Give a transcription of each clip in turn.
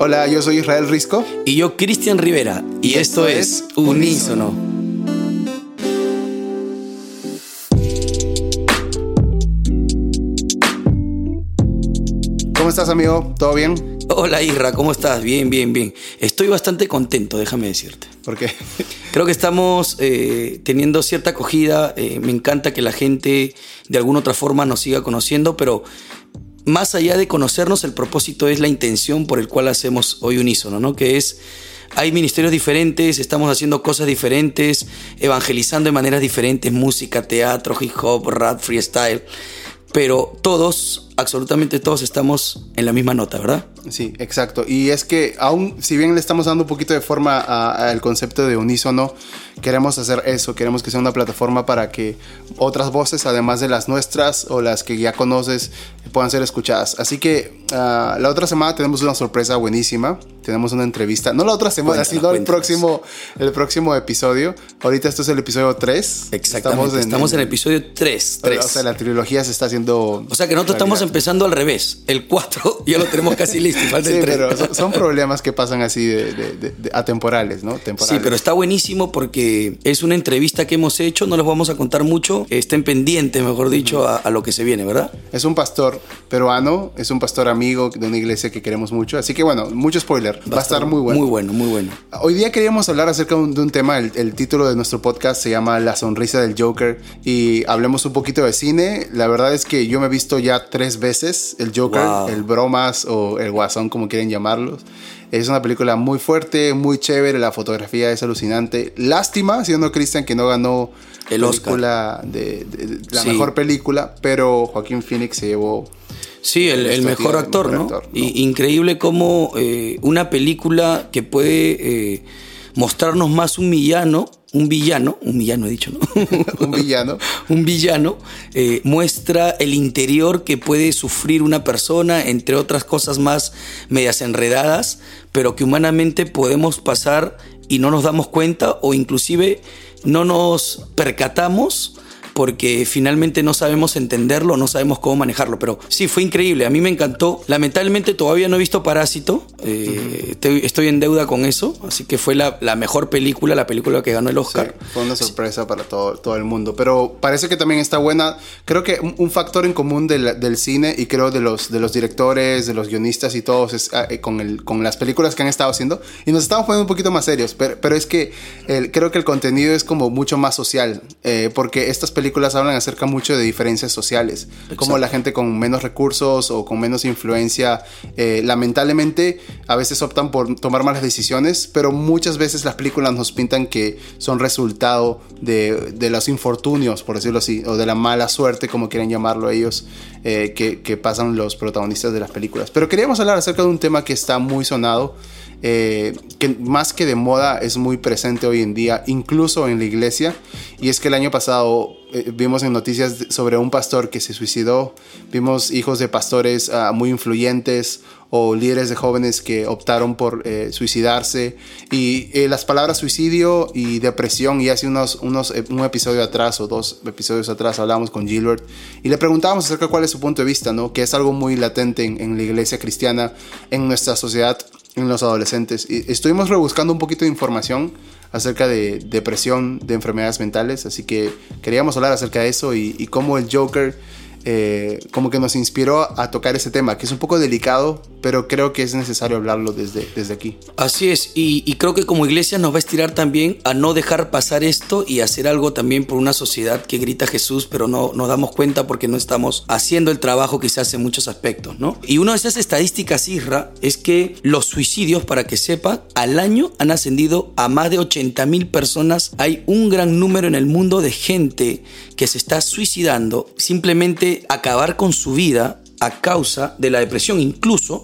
Hola, yo soy Israel Risco. Y yo, Cristian Rivera. Y, esto, es Unísono. ¿Cómo estás, amigo? ¿Todo bien? Hola, Isra, ¿cómo estás? Bien, bien, bien. Estoy bastante contento, déjame decirte. ¿Por qué? Creo que estamos eh, teniendo cierta acogida. eh, me encanta que la gente de alguna otra forma nos siga conociendo, pero más allá de conocernos, el propósito es la intención por el cual hacemos hoy unísono, ¿no? Que es, hay ministerios diferentes, estamos haciendo cosas diferentes, evangelizando de maneras diferentes, música, teatro, hip hop, rap, freestyle, pero todos, absolutamente todos estamos en la misma nota, ¿verdad? Sí, exacto. Y es que aún, si bien le estamos dando un poquito de forma al concepto de unísono, queremos hacer eso, queremos que sea una plataforma para que otras voces, además de las nuestras o las que ya conoces, puedan ser escuchadas. Así que ah, la otra semana tenemos una sorpresa buenísima, tenemos una entrevista, no la otra semana, Cuéntanos, sino el próximo, el próximo episodio. Ahorita esto es el episodio 3. Exactamente. Estamos en, el episodio 3. O sea, la trilogía se está haciendo... O sea que nosotros estamos empezando al revés. El 4 ya lo tenemos casi listo. Falta Sí, el 3. pero son, problemas que pasan así de, de- de- de- atemporales, ¿no? Temporales. Sí, pero está buenísimo porque es una entrevista que hemos hecho, no les vamos a contar mucho, estén pendientes, mejor dicho, a, a lo que se viene, ¿verdad? Es un pastor peruano, es un pastor amigo de una iglesia que queremos mucho. Así que bueno, mucho spoiler. Va, a estar muy bueno. Muy bueno, muy bueno. Hoy día queríamos hablar acerca de un, de un tema, el, el título de nuestro podcast se llama La sonrisa del Joker y hablemos un poquito de cine. La verdad es que yo me he visto ya tres veces el Joker, Wow. el bromas o el guasón como quieren llamarlos. Es una película muy fuerte, muy chévere, la fotografía es alucinante. Lástima, siendo Christian, que no ganó El Oscar. de, de- de la Sí. mejor película, pero Joaquín Phoenix se llevó Sí, el, el Nuestro mejor tío, actor, el ¿no? mejor actor, ¿no? Y- increíble cómo eh, una película que puede eh, mostrarnos más un villano, un villano, un villano he dicho, ¿no? un villano. un villano eh, muestra el interior que puede sufrir una persona, entre otras cosas más medias enredadas, pero que humanamente podemos pasar y no nos damos cuenta o inclusive no nos percatamos porque finalmente no sabemos entenderlo, no sabemos cómo manejarlo. Pero sí, fue increíble, a mí me encantó. Lamentablemente todavía no he visto Parásito, eh, estoy, estoy en deuda con eso, así que fue la, la mejor película, la película que ganó el Sí, Oscar. fue una sorpresa para todo, todo el mundo. Pero parece que también está buena. Creo que un, factor en común del, del cine y creo de los, de los directores, de los guionistas y todos es ah, eh, con, el, con las películas que han estado haciendo. Y nos estamos poniendo un poquito más serios. Pero, pero es que el- creo que el contenido es como mucho más social. eh, porque estas películas hablan acerca mucho de diferencias sociales. Como la gente con menos recursos o con menos influencia, eh, lamentablemente a veces optan por tomar malas decisiones, pero muchas veces las películas nos pintan que son resultado de, de los infortunios, por decirlo así, o de la mala suerte, como quieren llamarlo ellos, eh, que, que pasan los protagonistas de las películas. Pero queríamos hablar acerca de un tema que está muy sonado. Eh, que más que de moda es muy presente hoy en día, incluso en la iglesia, y es que el año pasado eh, vimos en noticias sobre un pastor que se suicidó, vimos hijos de pastores ah, muy influyentes o líderes de jóvenes que optaron por eh, suicidarse, y las palabras suicidio y depresión, y hace unos, unos, un episodio atrás o dos episodios atrás hablamos con Gilbert, y le preguntábamos acerca de cuál es su punto de vista, ¿no? que es algo muy latente en, en la iglesia cristiana, en nuestra sociedad, en los adolescentes. Y estuvimos rebuscando un poquito de información acerca de depresión, de enfermedades mentales, así que queríamos hablar acerca de eso y, y cómo el Joker eh, como que nos inspiró a tocar ese tema, que es un poco delicado, pero creo que es necesario hablarlo desde, desde aquí. Así es, y, y creo que como iglesia nos va a estirar también a no dejar pasar esto y hacer algo también por una sociedad que grita Jesús, pero no nos damos cuenta porque no estamos haciendo el trabajo quizás en muchos aspectos, ¿no? Y una de esas estadísticas, Isra, es que los suicidios, para que sepa, al año han ascendido a más de 80 mil personas. Hay un gran número en el mundo de gente que se está suicidando, simplemente acabar con su vida a causa de la depresión. Incluso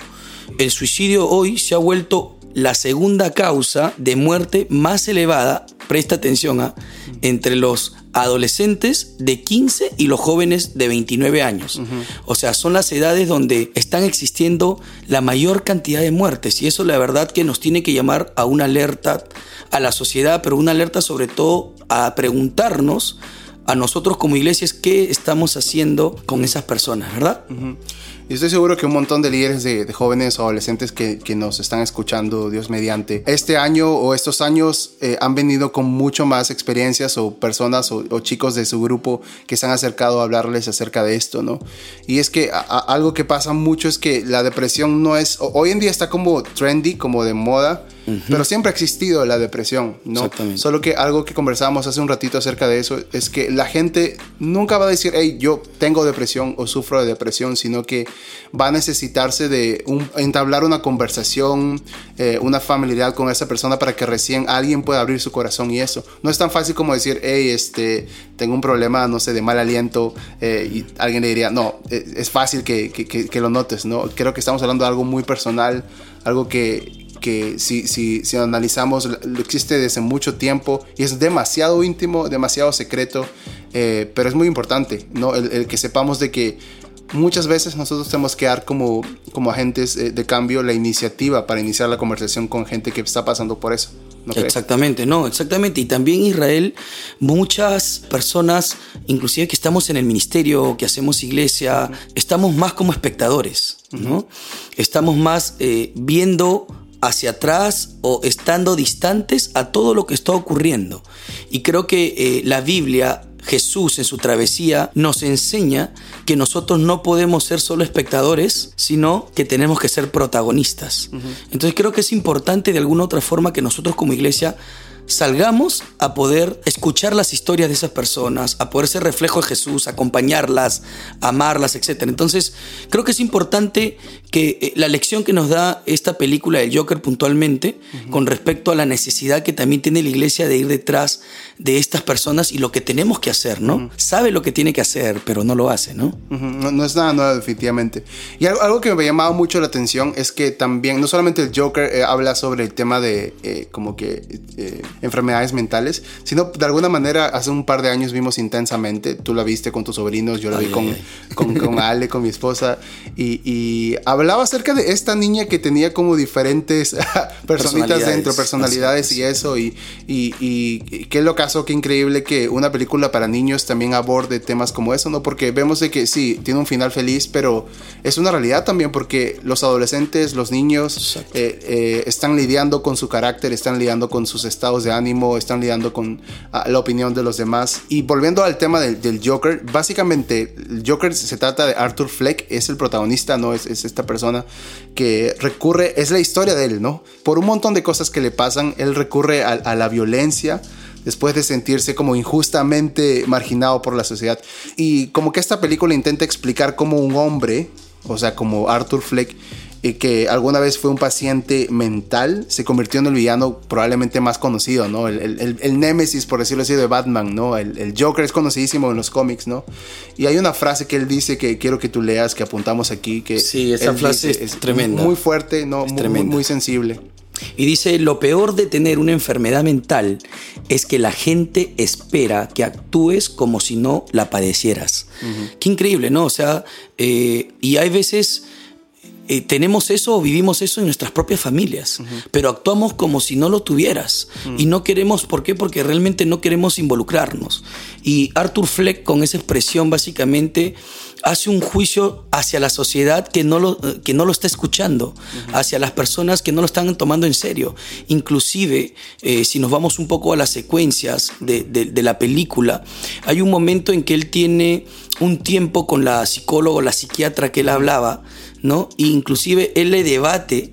el suicidio hoy se ha vuelto la segunda causa de muerte más elevada, presta atención a, entre los adolescentes de 15 y los jóvenes de 29 años. O sea, son las edades donde están existiendo la mayor cantidad de muertes y eso la verdad que nos tiene que llamar a una alerta a la sociedad, pero una alerta sobre todo a preguntarnos a nosotros como iglesia es qué estamos haciendo con esas personas, ¿verdad? Y estoy seguro que un montón de líderes de, jóvenes o adolescentes que, que, nos están escuchando, Dios mediante, este año o estos años eh, han venido con mucho más experiencias o personas o, chicos de su grupo que se han acercado a hablarles acerca de esto, ¿no? Y es que algo que pasa mucho es que la depresión no es, hoy en día está como trendy, como de moda, pero siempre ha existido la depresión, ¿no? Solo que algo que conversábamos hace un ratito acerca de eso es que la gente nunca va a decir, hey, yo tengo depresión o sufro de depresión, sino que va a necesitarse de entablar una conversación, eh, una familiaridad con esa persona para que recién alguien pueda abrir su corazón y eso. No es tan fácil como decir, hey, este, tengo un problema, no sé, de mal aliento eh, y alguien le diría, no, eh, es fácil que, que, lo notes, ¿no? Creo que estamos hablando de algo muy personal, algo que que si, si, si analizamos existe desde mucho tiempo y es demasiado íntimo, demasiado secreto, eh, pero es muy importante, ¿no? El, que sepamos de que muchas veces nosotros tenemos que dar como, como agentes eh, de cambio la iniciativa para iniciar la conversación con gente que está pasando por eso. exactamente, no, exactamente. Y también Israel, muchas personas, inclusive que estamos en el ministerio, que hacemos iglesia, estamos más como espectadores, ¿no? Estamos más eh, viendo hacia atrás o estando distantes a todo lo que está ocurriendo. Y creo que eh, la Biblia, Jesús en su travesía, nos enseña que nosotros no podemos ser solo espectadores, sino que tenemos que ser protagonistas. Entonces creo que es importante de alguna otra forma que nosotros como iglesia salgamos a poder escuchar las historias de esas personas, a poder ser reflejo de Jesús, acompañarlas, amarlas, etc. Entonces, creo que es importante que eh, la lección que nos da esta película del Joker puntualmente, con respecto a la necesidad que también tiene la iglesia de ir detrás de estas personas y lo que tenemos que hacer, ¿no? Sabe lo que tiene que hacer, pero no lo hace, ¿no? no, es nada nuevo, definitivamente. Y algo, que me ha llamado mucho la atención es que también, no solamente el Joker eh, habla sobre el tema de eh, como que enfermedades mentales, sino de alguna manera hace un par de años vimos intensamente, tú la viste con tus sobrinos, yo la vi con, con, Ale, con mi esposa, y, hablaba acerca de esta niña que tenía como diferentes personitas dentro, personalidades y eso, y, y, y qué locazo, qué increíble que una película para niños también aborde temas como eso, ¿no? Porque vemos de que sí, tiene un final feliz, pero es una realidad también porque los adolescentes, los niños eh, eh, están lidiando con su carácter, están lidiando con sus estados de ánimo, están lidiando con ah, la opinión de los demás. Y volviendo al tema del, Joker, básicamente el Joker se trata de Arthur Fleck, es el protagonista, ¿no? Es, esta persona que recurre, es la historia de él, ¿no? Por un montón de cosas que le pasan, él recurre a la violencia después de sentirse como injustamente marginado por la sociedad. Y como que esta película intenta explicar cómo un hombre, o sea, como Arthur Fleck, que alguna vez fue un paciente mental, se convirtió en el villano probablemente más conocido, ¿no? El, el, némesis, por decirlo así, de Batman, ¿no? El, Joker es conocidísimo en los cómics, ¿no? Y hay una frase que él dice que quiero que tú leas, que apuntamos aquí, que... Sí, esa frase es, tremenda. Muy fuerte, ¿no? muy, muy sensible. Y dice, lo peor de tener una enfermedad mental es que la gente espera que actúes como si no la padecieras. Qué increíble, ¿no? O sea, eh, y hay veces eh, tenemos eso o vivimos eso en nuestras propias familias, pero actuamos como si no lo tuvieras. Y no queremos, ¿por qué? Porque realmente no queremos involucrarnos. Y Arthur Fleck con esa expresión básicamente hace un juicio hacia la sociedad que no lo, que no lo está escuchando, hacia las personas que no lo están tomando en serio. Inclusive, eh, si nos vamos un poco a las secuencias de, de la película, hay un momento en que él tiene un tiempo con la psicóloga, la psiquiatra que él hablaba, ¿no? E inclusive él le debate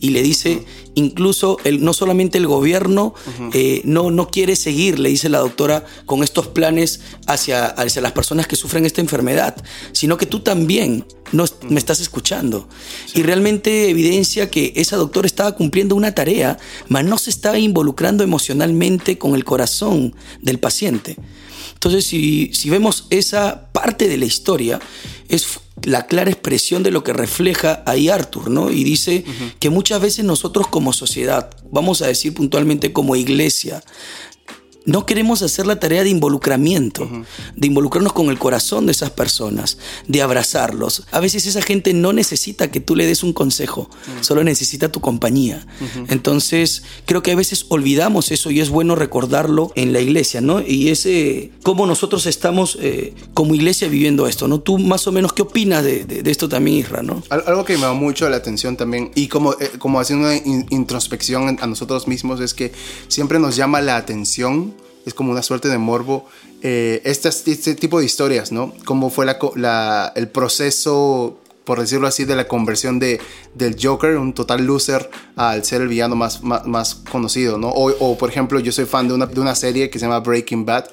y le dice, incluso el, no solamente el gobierno eh, no, no quiere seguir, le dice la doctora, con estos planes hacia, hacia las personas que sufren esta enfermedad, sino que tú también no, me estás escuchando. Y realmente evidencia que esa doctora estaba cumpliendo una tarea, mas no se estaba involucrando emocionalmente con el corazón del paciente. Entonces, si, si vemos esa parte de la historia, es la clara expresión de lo que refleja ahí Arthur, ¿no? Y dice que muchas veces nosotros como sociedad, vamos a decir puntualmente como iglesia, no queremos hacer la tarea de involucramiento, de involucrarnos con el corazón de esas personas, de abrazarlos. A veces esa gente no necesita que tú le des un consejo, solo necesita tu compañía. Entonces, creo que a veces olvidamos eso y es bueno recordarlo en la iglesia, ¿no? Y ese, cómo nosotros estamos eh, como iglesia viviendo esto, ¿no? Tú más o menos, ¿qué opinas de, esto también, Isra, ¿no? Algo que me da mucho la atención también, y como, eh, como haciendo una introspección a nosotros mismos, es que siempre nos llama la atención es como una suerte de morbo. Eh, este, este, tipo de historias, ¿no? Cómo fue la, el proceso, por decirlo así, de la conversión de, del Joker, un total loser, al ser el villano más, más, conocido, ¿no? O, o, por ejemplo, yo soy fan de una, de una serie que se llama Breaking Bad,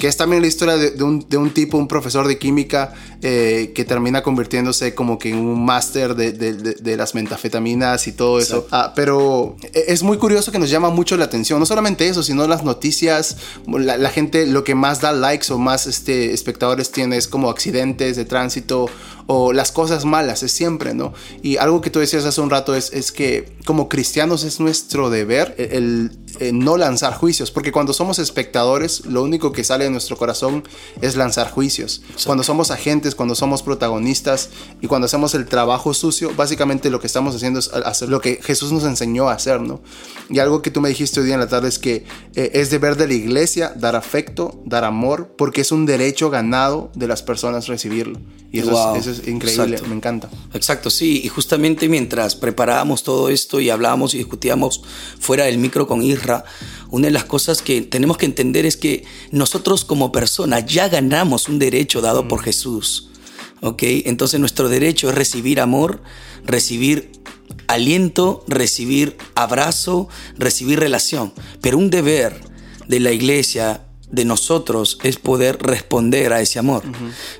que es también la historia de, un, de un, tipo, un profesor de química eh, que termina convirtiéndose como que en un máster de, de, las metafetaminas y todo eso. Ah, pero e, es muy curioso que nos llama mucho la atención, no solamente eso, sino las noticias, la, gente lo que más da likes o más este, espectadores tiene es como accidentes de tránsito o las cosas malas, es siempre, ¿no? Y algo que tú decías hace un rato es, es que como cristianos es nuestro deber el, no lanzar juicios, porque cuando somos espectadores, lo único que sale de nuestro corazón es lanzar juicios. Cuando somos agentes, cuando somos protagonistas y cuando hacemos el trabajo sucio, básicamente lo que estamos haciendo es hacer lo que Jesús nos enseñó a hacer, ¿no? Y algo que tú me dijiste hoy día en la tarde es que eh, es deber de la iglesia dar afecto, dar amor, porque es un derecho ganado de las personas recibirlo. Y eso, es, increíble, me encanta. Exacto, sí. Y justamente mientras preparábamos todo esto y hablábamos y discutíamos fuera del micro con Isra, una de las cosas que tenemos que entender es que nosotros como personas ya ganamos un derecho dado por mm. Jesús. ¿Ok? Entonces nuestro derecho es recibir amor, recibir aliento, recibir abrazo, recibir relación. Pero un deber de la iglesia de nosotros es poder responder a ese amor.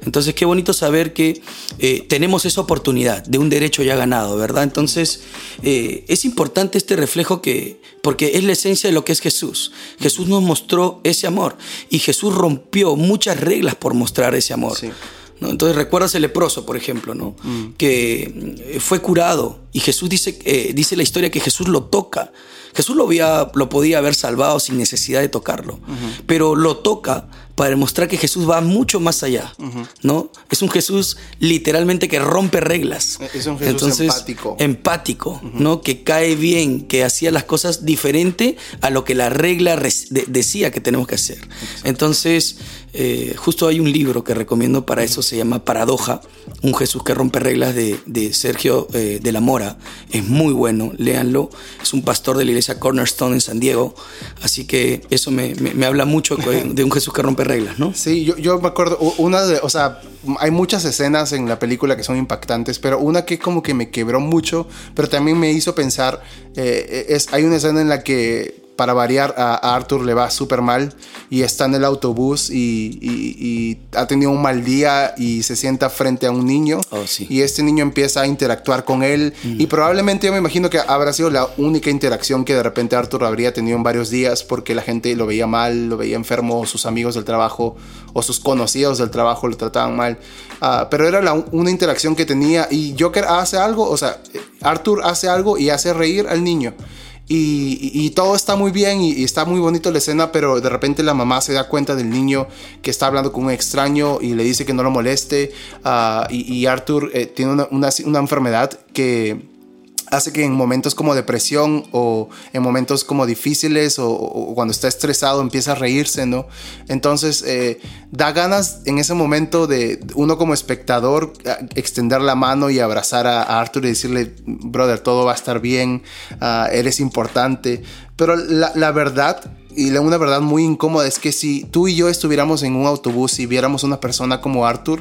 Entonces, qué bonito saber que eh, tenemos esa oportunidad de un derecho ya ganado, ¿verdad? Entonces, eh, es importante este reflejo que, porque es la esencia de lo que es Jesús. Jesús nos mostró ese amor y Jesús rompió muchas reglas por mostrar ese amor. Entonces recuerdas el leproso, por ejemplo, ¿no? Mm. que eh, fue curado y Jesús dice, dice la historia que Jesús lo toca Jesús lo, había, lo podía haber salvado sin necesidad de tocarlo, pero lo toca para demostrar que Jesús va mucho más allá, ¿no? Es un Jesús literalmente que rompe reglas. Es un Jesús empático. Empático, ¿no? Que cae bien, que hacía las cosas diferente a lo que la regla decía que tenemos que hacer. Entonces, eh, justo hay un libro que recomiendo para eso, se llama Paradoja, un Jesús que rompe reglas de, Sergio eh, de la Mora. Es muy bueno, léanlo. Es un pastor de la iglesia Cornerstone en San Diego, así que eso me, me habla mucho de un Jesús que rompe reglas, ¿no? Sí, yo, yo me acuerdo, una de, o sea, hay muchas escenas en la película que son impactantes, pero una que como que me quebró mucho, pero también me hizo pensar, eh, es, hay una escena en la que para variar, a, Arthur le va súper mal y está en el autobús y, ha tenido un mal día y se sienta frente a un niño. Oh, y este niño empieza a interactuar con él. Y probablemente yo me imagino que habrá sido la única interacción que de repente Arthur habría tenido en varios días porque la gente lo veía mal, lo veía enfermo, o sus amigos del trabajo o sus conocidos del trabajo lo trataban mal. Ah, pero era la, una interacción que tenía y Joker hace algo, o sea, Arthur hace algo y hace reír al niño. Y, todo está muy bien y, está muy bonito la escena, pero de repente la mamá se da cuenta del niño que está hablando con un extraño y le dice que no lo moleste. Ah, y, Arthur eh, tiene una, una enfermedad que hace que en momentos como depresión o en momentos como difíciles o, cuando está estresado empieza a reírse, ¿no? Entonces eh, da ganas en ese momento de uno como espectador extender la mano y abrazar a, Arthur y decirle, brother, todo va a estar bien, ah, eres importante. Pero la, la verdad y una verdad muy incómoda es que si tú y yo estuviéramos en un autobús y viéramos una persona como Arthur,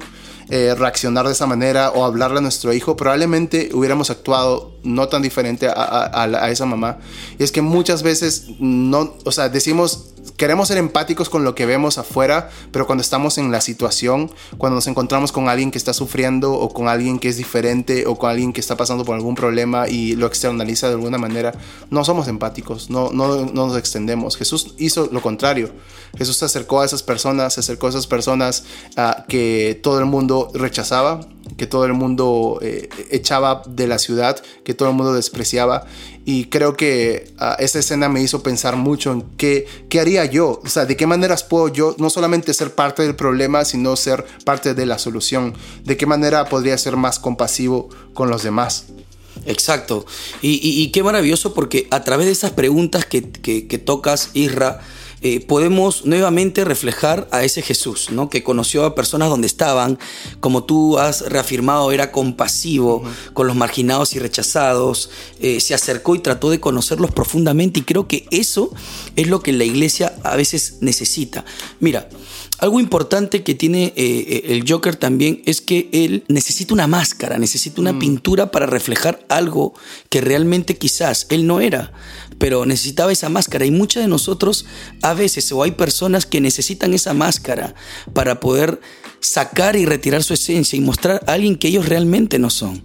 eh, reaccionar de esa manera o hablarle a nuestro hijo, probablemente hubiéramos actuado no tan diferente a, esa mamá. Y es que muchas veces no, o sea, decimos, queremos ser empáticos con lo que vemos afuera, pero cuando estamos en la situación, cuando nos encontramos con alguien que está sufriendo o con alguien que es diferente o con alguien que está pasando por algún problema y lo externaliza de alguna manera, no somos empáticos, no, no, no nos extendemos. Jesús hizo lo contrario. Jesús se acercó a esas personas, se acercó a esas personas ah, que todo el mundo rechazaba, que todo el mundo eh, echaba de la ciudad, que todo el mundo despreciaba. Y creo que uh, esa escena me hizo pensar mucho en qué, qué haría yo, o sea, de qué maneras puedo yo no solamente ser parte del problema, sino ser parte de la solución, de qué manera podría ser más compasivo con los demás. Exacto. Y, y, y, qué maravilloso porque a través de esas preguntas que, que, que tocas, Isra, eh, podemos nuevamente reflejar a ese Jesús, ¿no? Que conoció a personas donde estaban, como tú has reafirmado, era compasivo uh -huh. con los marginados y rechazados, eh, se acercó y trató de conocerlos profundamente y creo que eso es lo que la iglesia a veces necesita. Mira, algo importante que tiene eh, el Joker también es que él necesita una máscara, necesita una mm. pintura para reflejar algo que realmente quizás él no era, pero necesitaba esa máscara. Y muchos de nosotros a veces, o hay personas que necesitan esa máscara para poder sacar y retirar su esencia y mostrar a alguien que ellos realmente no son.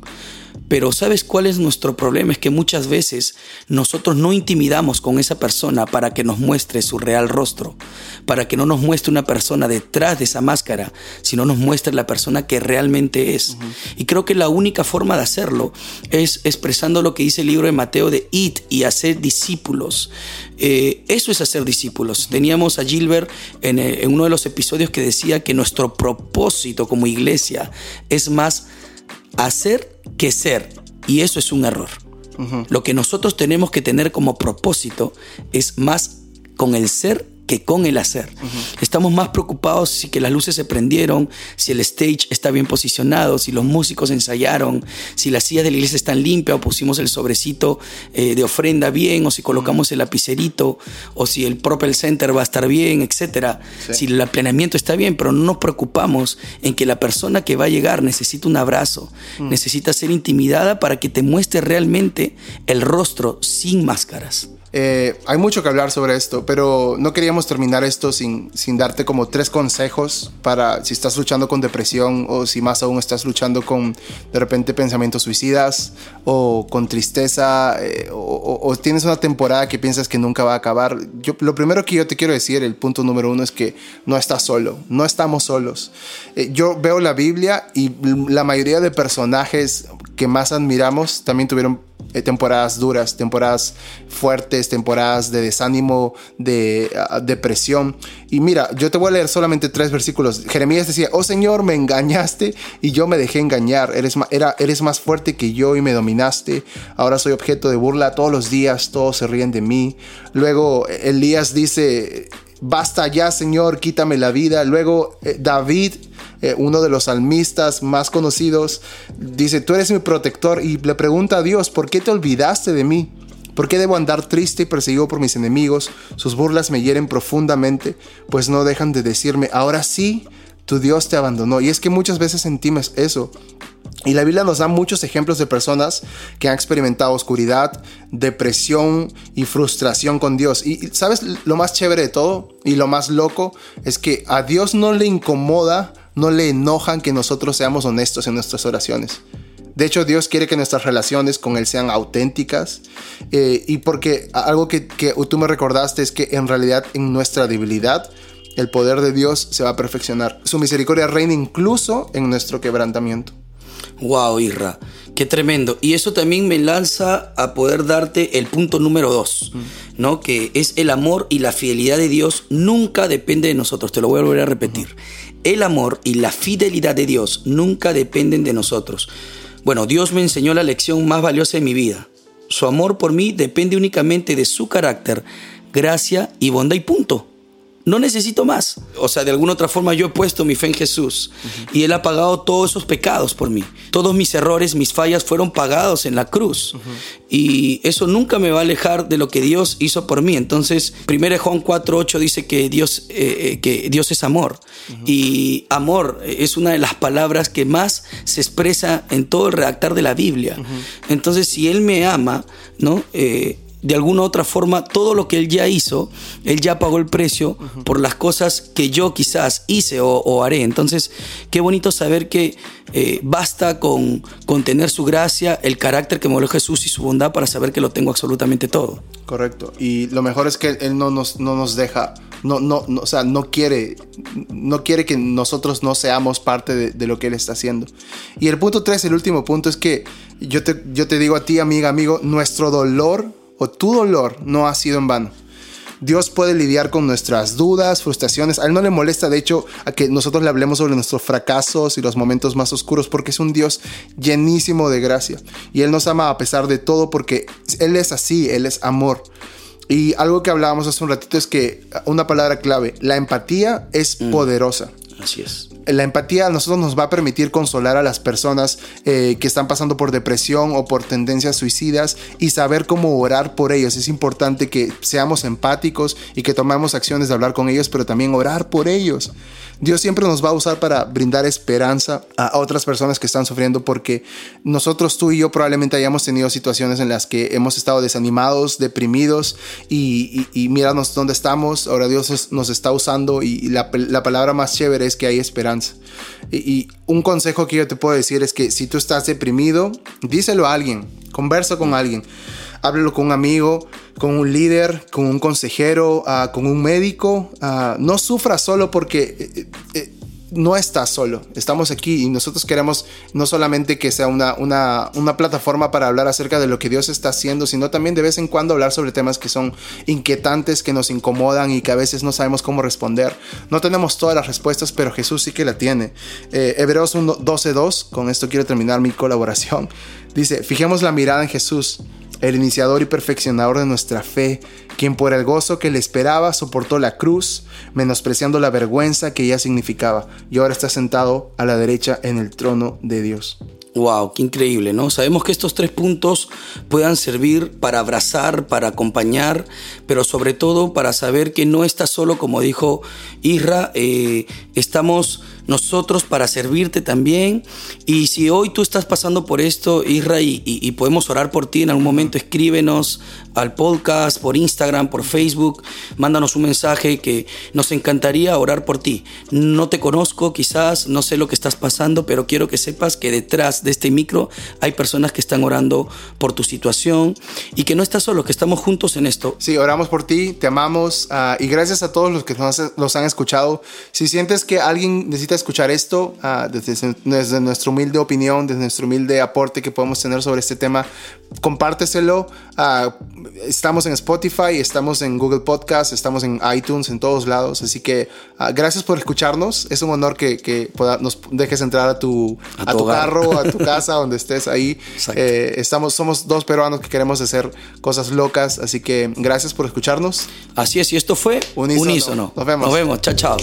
Pero ¿sabes cuál es nuestro problema? Es que muchas veces nosotros no intimidamos con esa persona para que nos muestre su real rostro, para que no nos muestre una persona detrás de esa máscara, sino nos muestre la persona que realmente es. Uh -huh. Y creo que la única forma de hacerlo es expresando lo que dice el libro de Mateo de id y hacer discípulos. Eh, eso es hacer discípulos. Teníamos a Gilbert en, eh, en uno de los episodios que decía que nuestro propósito como iglesia es más hacer que ser. Y eso es un error. Uh -huh. Lo que nosotros tenemos que tener como propósito es más con el ser que con el hacer. Uh -huh. Estamos más preocupados si que las luces se prendieron, si el stage está bien posicionado, si los músicos ensayaron, si las sillas de la iglesia están limpias o pusimos el sobrecito eh, de ofrenda bien, o si colocamos el lapicerito, o si el Propel Center va a estar bien, etc. Sí. Si el planeamiento está bien, pero no nos preocupamos en que la persona que va a llegar necesita un abrazo, uh -huh. necesita ser intimidada para que te muestre realmente el rostro sin máscaras. Eh, hay mucho que hablar sobre esto, pero no queríamos terminar esto sin, sin darte como tres consejos para si estás luchando con depresión o si más aún estás luchando con de repente pensamientos suicidas o con tristeza eh, o, o, o, tienes una temporada que piensas que nunca va a acabar. Yo, lo primero que yo te quiero decir, el punto número uno es que no estás solo, no estamos solos. Eh, yo veo la Biblia y la mayoría de personajes que más admiramos también tuvieron eh, temporadas duras, temporadas fuertes, temporadas de desánimo, de uh, depresión. Y mira, yo te voy a leer solamente tres versículos. Jeremías decía, oh Señor, me engañaste y yo me dejé engañar. Eres, era, eres más fuerte que yo y me dominaste. Ahora soy objeto de burla todos los días, todos se ríen de mí. Luego Elías dice, basta ya Señor, quítame la vida. Luego eh, David eh, uno de los salmistas más conocidos, dice, tú eres mi protector y le pregunta a Dios, ¿por qué te olvidaste de mí? ¿Por qué debo andar triste y perseguido por mis enemigos? Sus burlas me hieren profundamente, pues no dejan de decirme, ahora sí, tu Dios te abandonó. Y es que muchas veces sentimos eso. Y la Biblia nos da muchos ejemplos de personas que han experimentado oscuridad, depresión y frustración con Dios. Y sabes lo más chévere de todo y lo más loco es que a Dios no le incomoda no le enojan que nosotros seamos honestos en nuestras oraciones. De hecho, Dios quiere que nuestras relaciones con Él sean auténticas. Eh, y porque algo que, que, tú me recordaste es que en realidad en nuestra debilidad, el poder de Dios se va a perfeccionar. Su misericordia reina incluso en nuestro quebrantamiento. Wow, Irra, qué tremendo. Y eso también me lanza a poder darte el punto número dos, mm. ¿no? Que es el amor y la fidelidad de Dios nunca depende de nosotros. Te lo voy a volver a repetir. El amor y la fidelidad de Dios nunca dependen de nosotros. Bueno, Dios me enseñó la lección más valiosa de mi vida. Su amor por mí depende únicamente de su carácter, gracia y bondad y punto. No necesito más. O sea, de alguna otra forma yo he puesto mi fe en Jesús y Él ha pagado todos esos pecados por mí. Todos mis errores, mis fallas fueron pagados en la cruz. Y eso nunca me va a alejar de lo que Dios hizo por mí. Entonces, 1 Juan 4.8 dice que Dios, eh, que Dios es amor. Y amor es una de las palabras que más se expresa en todo el redactar de la Biblia. Entonces, si Él me ama, ¿no? Eh, de alguna u otra forma todo lo que él ya hizo, él ya pagó el precio uh -huh. por las cosas que yo quizás hice o, o haré. Entonces, qué bonito saber que eh, basta con, con tener su gracia, el carácter que modeló Jesús y su bondad para saber que lo tengo absolutamente todo. Correcto. Y lo mejor es que Él no nos, no nos deja no, no, no, o sea, no quiere, no quiere que nosotros no seamos parte de, de, lo que Él está haciendo. Y el punto tres, el último punto, es que yo te, yo te digo a ti, amiga, amigo, nuestro dolor o tu dolor no ha sido en vano. Dios puede lidiar con nuestras dudas, frustraciones. A Él no le molesta, de hecho, a que nosotros le hablemos sobre nuestros fracasos y los momentos más oscuros, porque es un Dios llenísimo de gracia. Y Él nos ama a pesar de todo, porque Él es así, Él es amor. Y algo que hablábamos hace un ratito es que una palabra clave, la empatía es mm. poderosa. Así es la empatía a nosotros nos va a permitir consolar a las personas eh, que están pasando por depresión o por tendencias suicidas y saber cómo orar por ellos. Es importante que seamos empáticos y que tomemos acciones de hablar con ellos, pero también orar por ellos. Dios siempre nos va a usar para brindar esperanza a otras personas que están sufriendo porque nosotros, tú y yo probablemente hayamos tenido situaciones en las que hemos estado desanimados, deprimidos y, y, míranos dónde estamos. Ahora Dios nos está usando y la, la palabra más chévere es que hay esperanza. Y, y, un consejo que yo te puedo decir es que si tú estás deprimido, díselo a alguien, conversa con alguien háblelo con un amigo, con un líder, con un consejero, uh, con un médico. Uh, no sufra solo porque eh, eh, no estás solo. Estamos aquí y nosotros queremos no solamente que sea una, una, una, plataforma para hablar acerca de lo que Dios está haciendo, sino también de vez en cuando hablar sobre temas que son inquietantes, que nos incomodan y que a veces no sabemos cómo responder. No tenemos todas las respuestas, pero Jesús sí que la tiene. Eh, Hebreos 12.2, con esto quiero terminar mi colaboración. Dice, fijemos la mirada en Jesús el iniciador y perfeccionador de nuestra fe, quien por el gozo que le esperaba soportó la cruz, menospreciando la vergüenza que ella significaba, y ahora está sentado a la derecha en el trono de Dios. Wow, qué increíble, ¿no? Sabemos que estos tres puntos puedan servir para abrazar, para acompañar, pero sobre todo para saber que no está solo, como dijo Isra, eh, estamos nosotros para servirte también. Y si hoy tú estás pasando por esto, Isra, y, podemos orar por ti en algún momento, escríbenos al podcast, por Instagram, por Facebook, mándanos un mensaje que nos encantaría orar por ti. No te conozco, quizás, no sé lo que estás pasando, pero quiero que sepas que detrás de este micro hay personas que están orando por tu situación y que no estás solo, que estamos juntos en esto. Sí, oramos por ti, te amamos uh, y gracias a todos los que nos, han escuchado. Si sientes que alguien necesita escuchar esto, uh, desde, desde nuestra humilde opinión, desde nuestro humilde aporte que podemos tener sobre este tema, compárteselo. Uh, estamos en Spotify, estamos en Google Podcast, estamos en iTunes, en todos lados. Así que uh, gracias por escucharnos. Es un honor que, que nos dejes entrar a tu, a, tu, carro, a tu casa, donde estés ahí. Eh, estamos, somos dos peruanos que queremos hacer cosas locas. Así que gracias por escucharnos. Así es, y esto fue Unísono. Nos vemos. Nos vemos. Chao, chao.